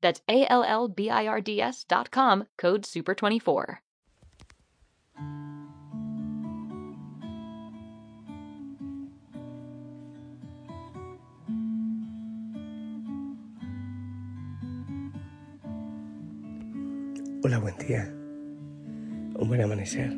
That's A L L B I R D S dot com, code SUPER24. Hola, buen día. Un buen amanecer.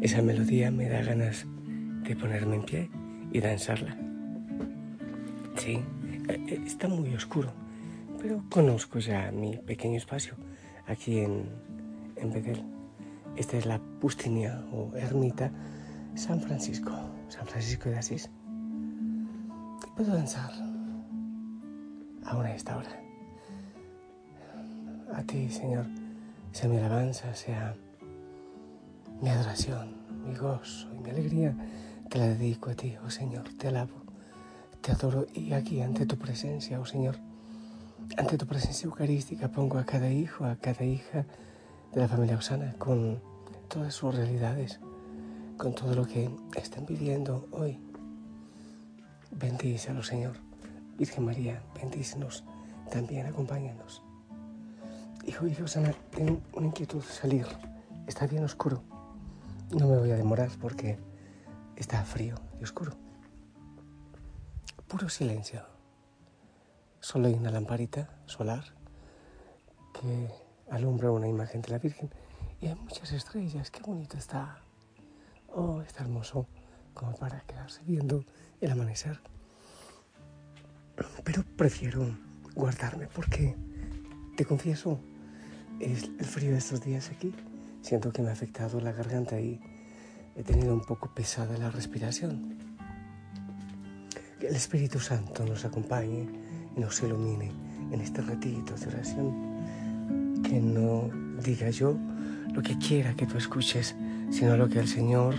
Esa melodía me da ganas de ponerme en pie y danzarla. Sí, eh, eh, está muy oscuro pero conozco ya mi pequeño espacio aquí en, en. Esta es la Pustinia o ermita San Francisco, San Francisco de Asís. Y puedo danzar ahora a esta hora. A ti, Señor, sea mi alabanza, sea mi adoración, mi gozo y mi alegría. Te la dedico a ti, oh Señor, te alabo, te adoro y aquí ante tu presencia, oh Señor ante tu presencia eucarística pongo a cada hijo, a cada hija de la familia Osana con todas sus realidades, con todo lo que están viviendo hoy. Bendícelos, Señor. Virgen María, bendícenos, también acompáñanos. Hijo, hija Osana, tengo una inquietud salir. Está bien oscuro. No me voy a demorar porque está frío y oscuro. Puro silencio. Solo hay una lamparita solar que alumbra una imagen de la Virgen y hay muchas estrellas. Qué bonito está. Oh, está hermoso como para quedarse viendo el amanecer. Pero prefiero guardarme porque, te confieso, es el frío de estos días aquí. Siento que me ha afectado la garganta y he tenido un poco pesada la respiración. Que el Espíritu Santo nos acompañe nos ilumine en este ratito de oración. Que no diga yo lo que quiera que tú escuches, sino lo que el Señor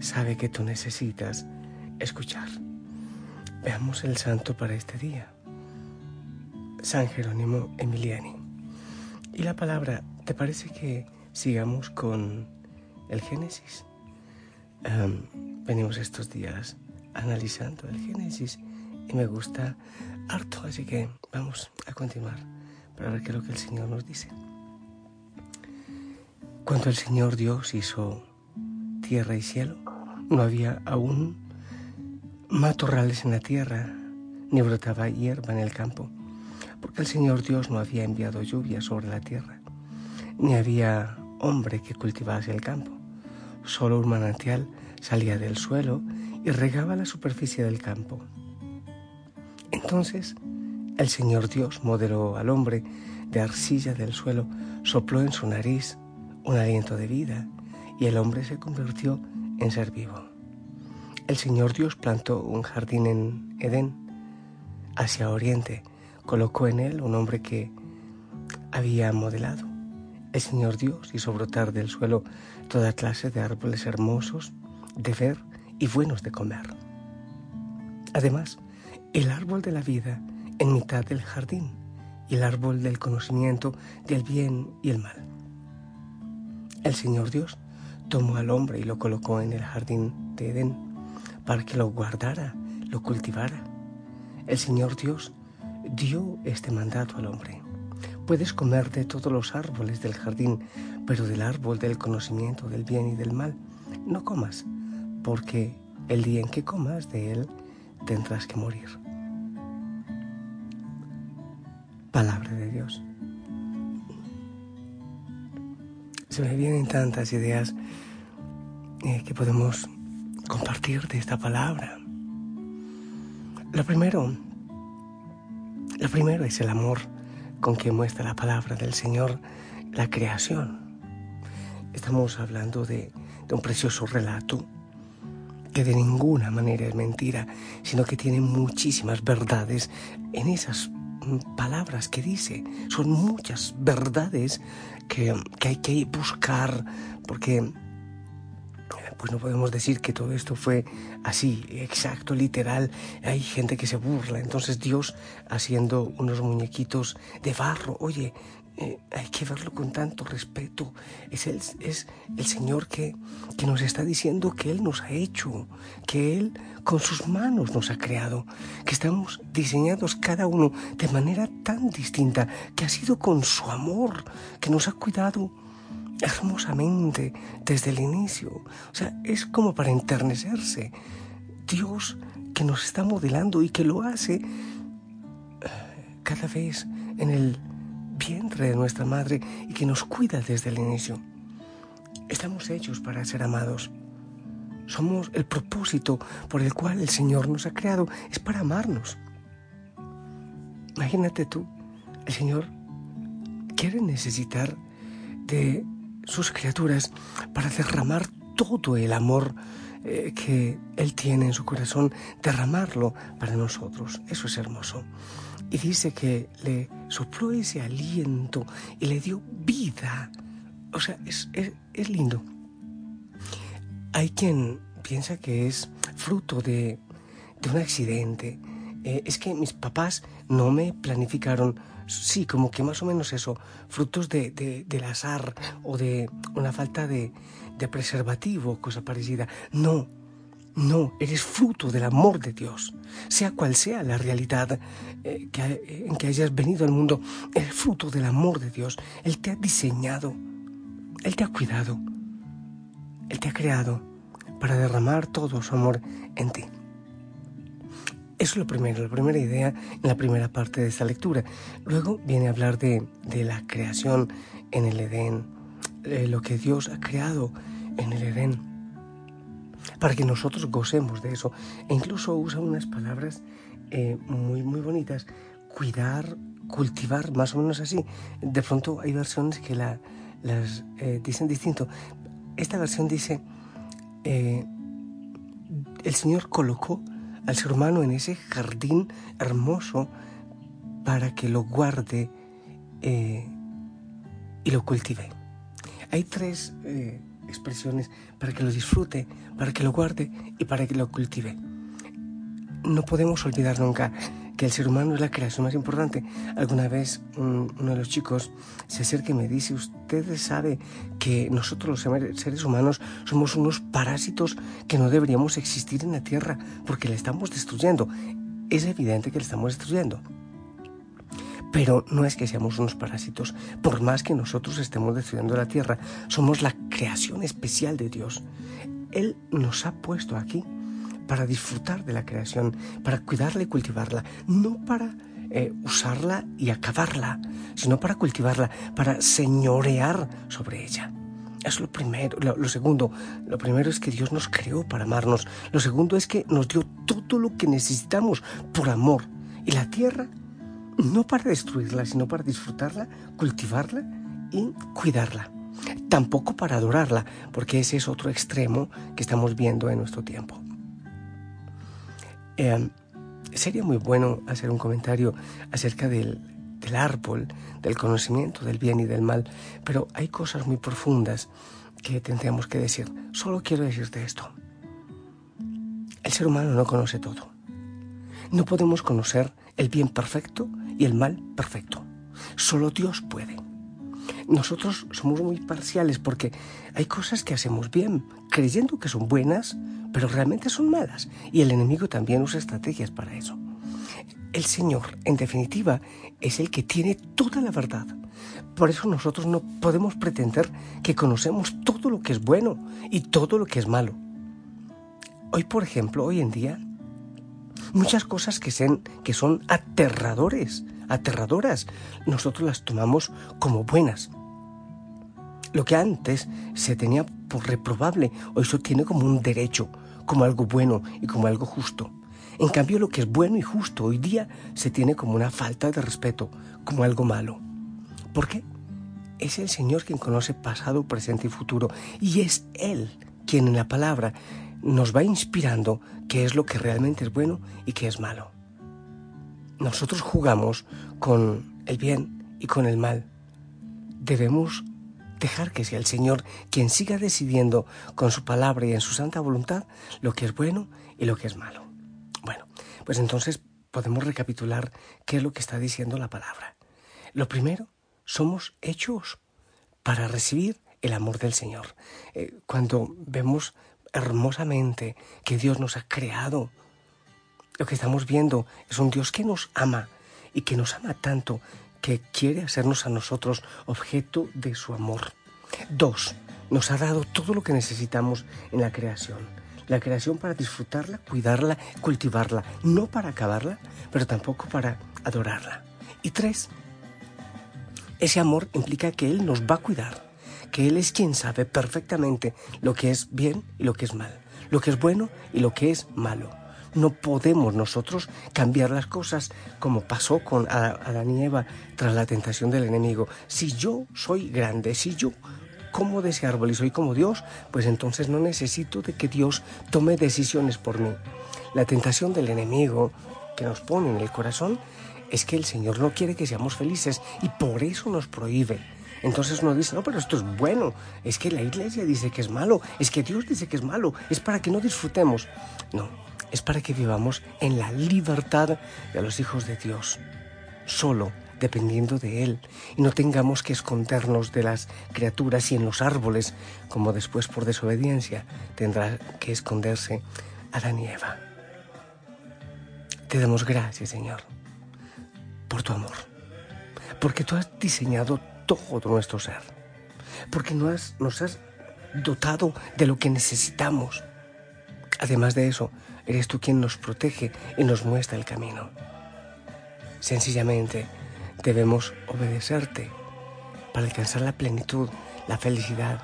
sabe que tú necesitas escuchar. Veamos el santo para este día. San Jerónimo Emiliani. Y la palabra, ¿te parece que sigamos con el Génesis? venimos estos días analizando el Génesis y me gusta harto, así que vamos a continuar para ver qué es lo que el Señor nos dice. Cuando el Señor Dios hizo tierra y cielo, no había aún matorrales en la tierra, ni brotaba hierba en el campo, porque el Señor Dios no había enviado lluvia sobre la tierra, ni había hombre que cultivase el campo. Solo un manantial salía del suelo y regaba la superficie del campo. Entonces el Señor Dios modeló al hombre de arcilla del suelo, sopló en su nariz un aliento de vida y el hombre se convirtió en ser vivo. El Señor Dios plantó un jardín en Edén, hacia oriente, colocó en él un hombre que había modelado. El Señor Dios hizo brotar del suelo toda clase de árboles hermosos de ver y buenos de comer. Además, el árbol de la vida en mitad del jardín y el árbol del conocimiento del bien y el mal. El Señor Dios tomó al hombre y lo colocó en el jardín de Edén para que lo guardara, lo cultivara. El Señor Dios dio este mandato al hombre. Puedes comer de todos los árboles del jardín, pero del árbol del conocimiento del bien y del mal no comas, porque el día en que comas de él tendrás que morir. Palabra de Dios. se me vienen tantas ideas eh, que podemos compartir de esta palabra. Lo primero, lo primero es el amor con que muestra la palabra del Señor la creación. Estamos hablando de, de un precioso relato que de ninguna manera es mentira, sino que tiene muchísimas verdades en esas palabras que dice. Son muchas verdades que, que hay que buscar porque pues no podemos decir que todo esto fue así, exacto, literal. Hay gente que se burla. Entonces Dios haciendo unos muñequitos de barro, oye, eh, hay que verlo con tanto respeto. Es el, es el Señor que, que nos está diciendo que Él nos ha hecho, que Él con sus manos nos ha creado, que estamos diseñados cada uno de manera tan distinta, que ha sido con su amor, que nos ha cuidado hermosamente desde el inicio. O sea, es como para enternecerse. Dios que nos está modelando y que lo hace eh, cada vez en el vientre de nuestra madre y que nos cuida desde el inicio. Estamos hechos para ser amados. Somos el propósito por el cual el Señor nos ha creado, es para amarnos. Imagínate tú, el Señor quiere necesitar de sus criaturas para derramar todo el amor eh, que Él tiene en su corazón, derramarlo para nosotros. Eso es hermoso. Y dice que le sopló ese aliento y le dio vida. O sea, es, es, lindo. Hay quien piensa que es fruto de, de un accidente. Eh, es que mis papás no me planificaron sí, como que más o menos eso, frutos de, del azar o de una falta de, de preservativo, cosa parecida. No, no, eres fruto del amor de Dios. Sea cual sea la realidad eh, en que hayas venido al mundo, eres fruto del amor de Dios. Él te ha diseñado, Él te ha cuidado, Él te ha creado para derramar todo su amor en ti. Eso es lo primero, la primera idea en la primera parte de esta lectura. Luego viene a hablar de, la creación en el Edén, lo que Dios ha creado en el Edén, para que nosotros gocemos de eso. E incluso usa unas palabras eh, muy, muy bonitas, cuidar, cultivar, más o menos así. De pronto hay versiones que la, las eh, dicen distinto. Esta versión dice, eh, el Señor colocó al ser humano en ese jardín hermoso para que lo guarde eh, y lo cultive. Hay tres eh, expresiones para que lo disfrute, para que lo guarde y para que lo cultive. No podemos olvidar nunca que el ser humano es la creación más importante. Alguna vez uno de los chicos se acerca y me dice, usted sabe que nosotros los seres humanos somos unos parásitos que no deberíamos existir en la Tierra porque la estamos destruyendo. Es evidente que la estamos destruyendo. Pero no es que seamos unos parásitos. Por más que nosotros estemos destruyendo la Tierra, somos la creación especial de Dios. Él nos ha puesto aquí para disfrutar de la creación, para cuidarla y cultivarla, no para eh, usarla y acabarla, sino para cultivarla, para señorear sobre ella. Es lo primero. Lo, segundo, lo primero es que Dios nos creó para amarnos. Lo segundo es que nos dio todo lo que necesitamos por amor. Y la tierra, no para destruirla, sino para disfrutarla, cultivarla y cuidarla. Tampoco para adorarla, porque ese es otro extremo que estamos viendo en nuestro tiempo. Eh, sería muy bueno hacer un comentario acerca del, del árbol, del conocimiento del bien y del mal, pero hay cosas muy profundas que tendríamos que decir. Solo quiero decirte esto. El ser humano no conoce todo. No podemos conocer el bien perfecto y el mal perfecto. Solo Dios puede. Nosotros somos muy parciales porque hay cosas que hacemos bien, creyendo que son buenas, pero realmente son malas. Y el enemigo también usa estrategias para eso. El Señor, en definitiva, es el que tiene toda la verdad. Por eso nosotros no podemos pretender que conocemos todo lo que es bueno y todo lo que es malo. Hoy, por ejemplo, hoy en día, muchas cosas que, que son aterradores, aterradoras, nosotros las tomamos como buenas. Lo que antes se tenía por reprobable, hoy se tiene como un derecho, como algo bueno y como algo justo. En cambio, lo que es bueno y justo hoy día se tiene como una falta de respeto, como algo malo. ¿Por qué? Es el Señor quien conoce pasado, presente y futuro, y es Él quien en la palabra nos va inspirando qué es lo que realmente es bueno y qué es malo. Nosotros jugamos con el bien y con el mal. Debemos dejar que sea el Señor quien siga decidiendo con su palabra y en su santa voluntad lo que es bueno y lo que es malo. Bueno, pues entonces podemos recapitular qué es lo que está diciendo la palabra. Lo primero, somos hechos para recibir el amor del Señor. Eh, cuando vemos hermosamente que Dios nos ha creado, lo que estamos viendo es un Dios que nos ama y que nos ama tanto que quiere hacernos a nosotros objeto de su amor. Dos, nos ha dado todo lo que necesitamos en la creación. La creación para disfrutarla, cuidarla, cultivarla, no para acabarla, pero tampoco para adorarla. Y tres, ese amor implica que Él nos va a cuidar, que Él es quien sabe perfectamente lo que es bien y lo que es mal, lo que es bueno y lo que es malo. No podemos nosotros cambiar las cosas como pasó con Adán y Eva tras la tentación del enemigo. Si yo soy grande, si yo como de ese árbol y soy como Dios, pues entonces no necesito de que Dios tome decisiones por mí. La tentación del enemigo que nos pone en el corazón es que el Señor no quiere que seamos felices y por eso nos prohíbe. Entonces uno dice, no, pero esto es bueno, es que la iglesia dice que es malo, es que Dios dice que es malo, es para que no disfrutemos. No, es para que vivamos en la libertad de los hijos de Dios, solo dependiendo de Él, y no tengamos que escondernos de las criaturas y en los árboles, como después por desobediencia tendrá que esconderse Adán y Eva. Te damos gracias, Señor, por tu amor, porque tú has diseñado todo nuestro ser, porque nos has dotado de lo que necesitamos. Además de eso, Eres tú quien nos protege y nos muestra el camino. Sencillamente debemos obedecerte para alcanzar la plenitud, la felicidad,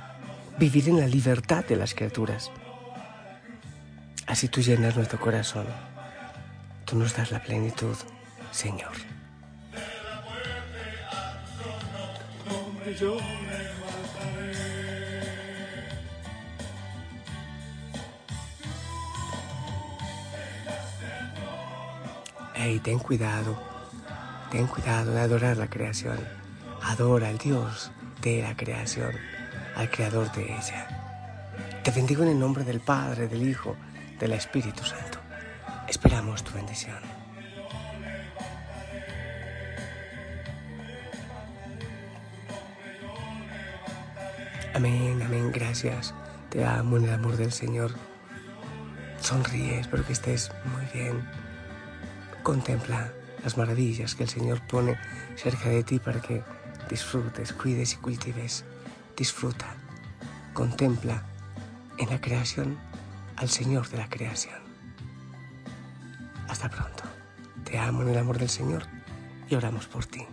vivir en la libertad de las criaturas. Así tú llenas nuestro corazón. Tú nos das la plenitud, Señor. Ten cuidado, ten cuidado de adorar la creación. Adora al Dios de la creación, al Creador de ella. Te bendigo en el nombre del Padre, del Hijo, del Espíritu Santo. Esperamos tu bendición. Amén, amén, gracias. Te amo en el amor del Señor. Sonríe, espero que estés muy bien. Contempla las maravillas que el Señor pone cerca de ti para que disfrutes, cuides y cultives. Disfruta, contempla en la creación al Señor de la creación. Hasta pronto. Te amo en el amor del Señor y oramos por ti.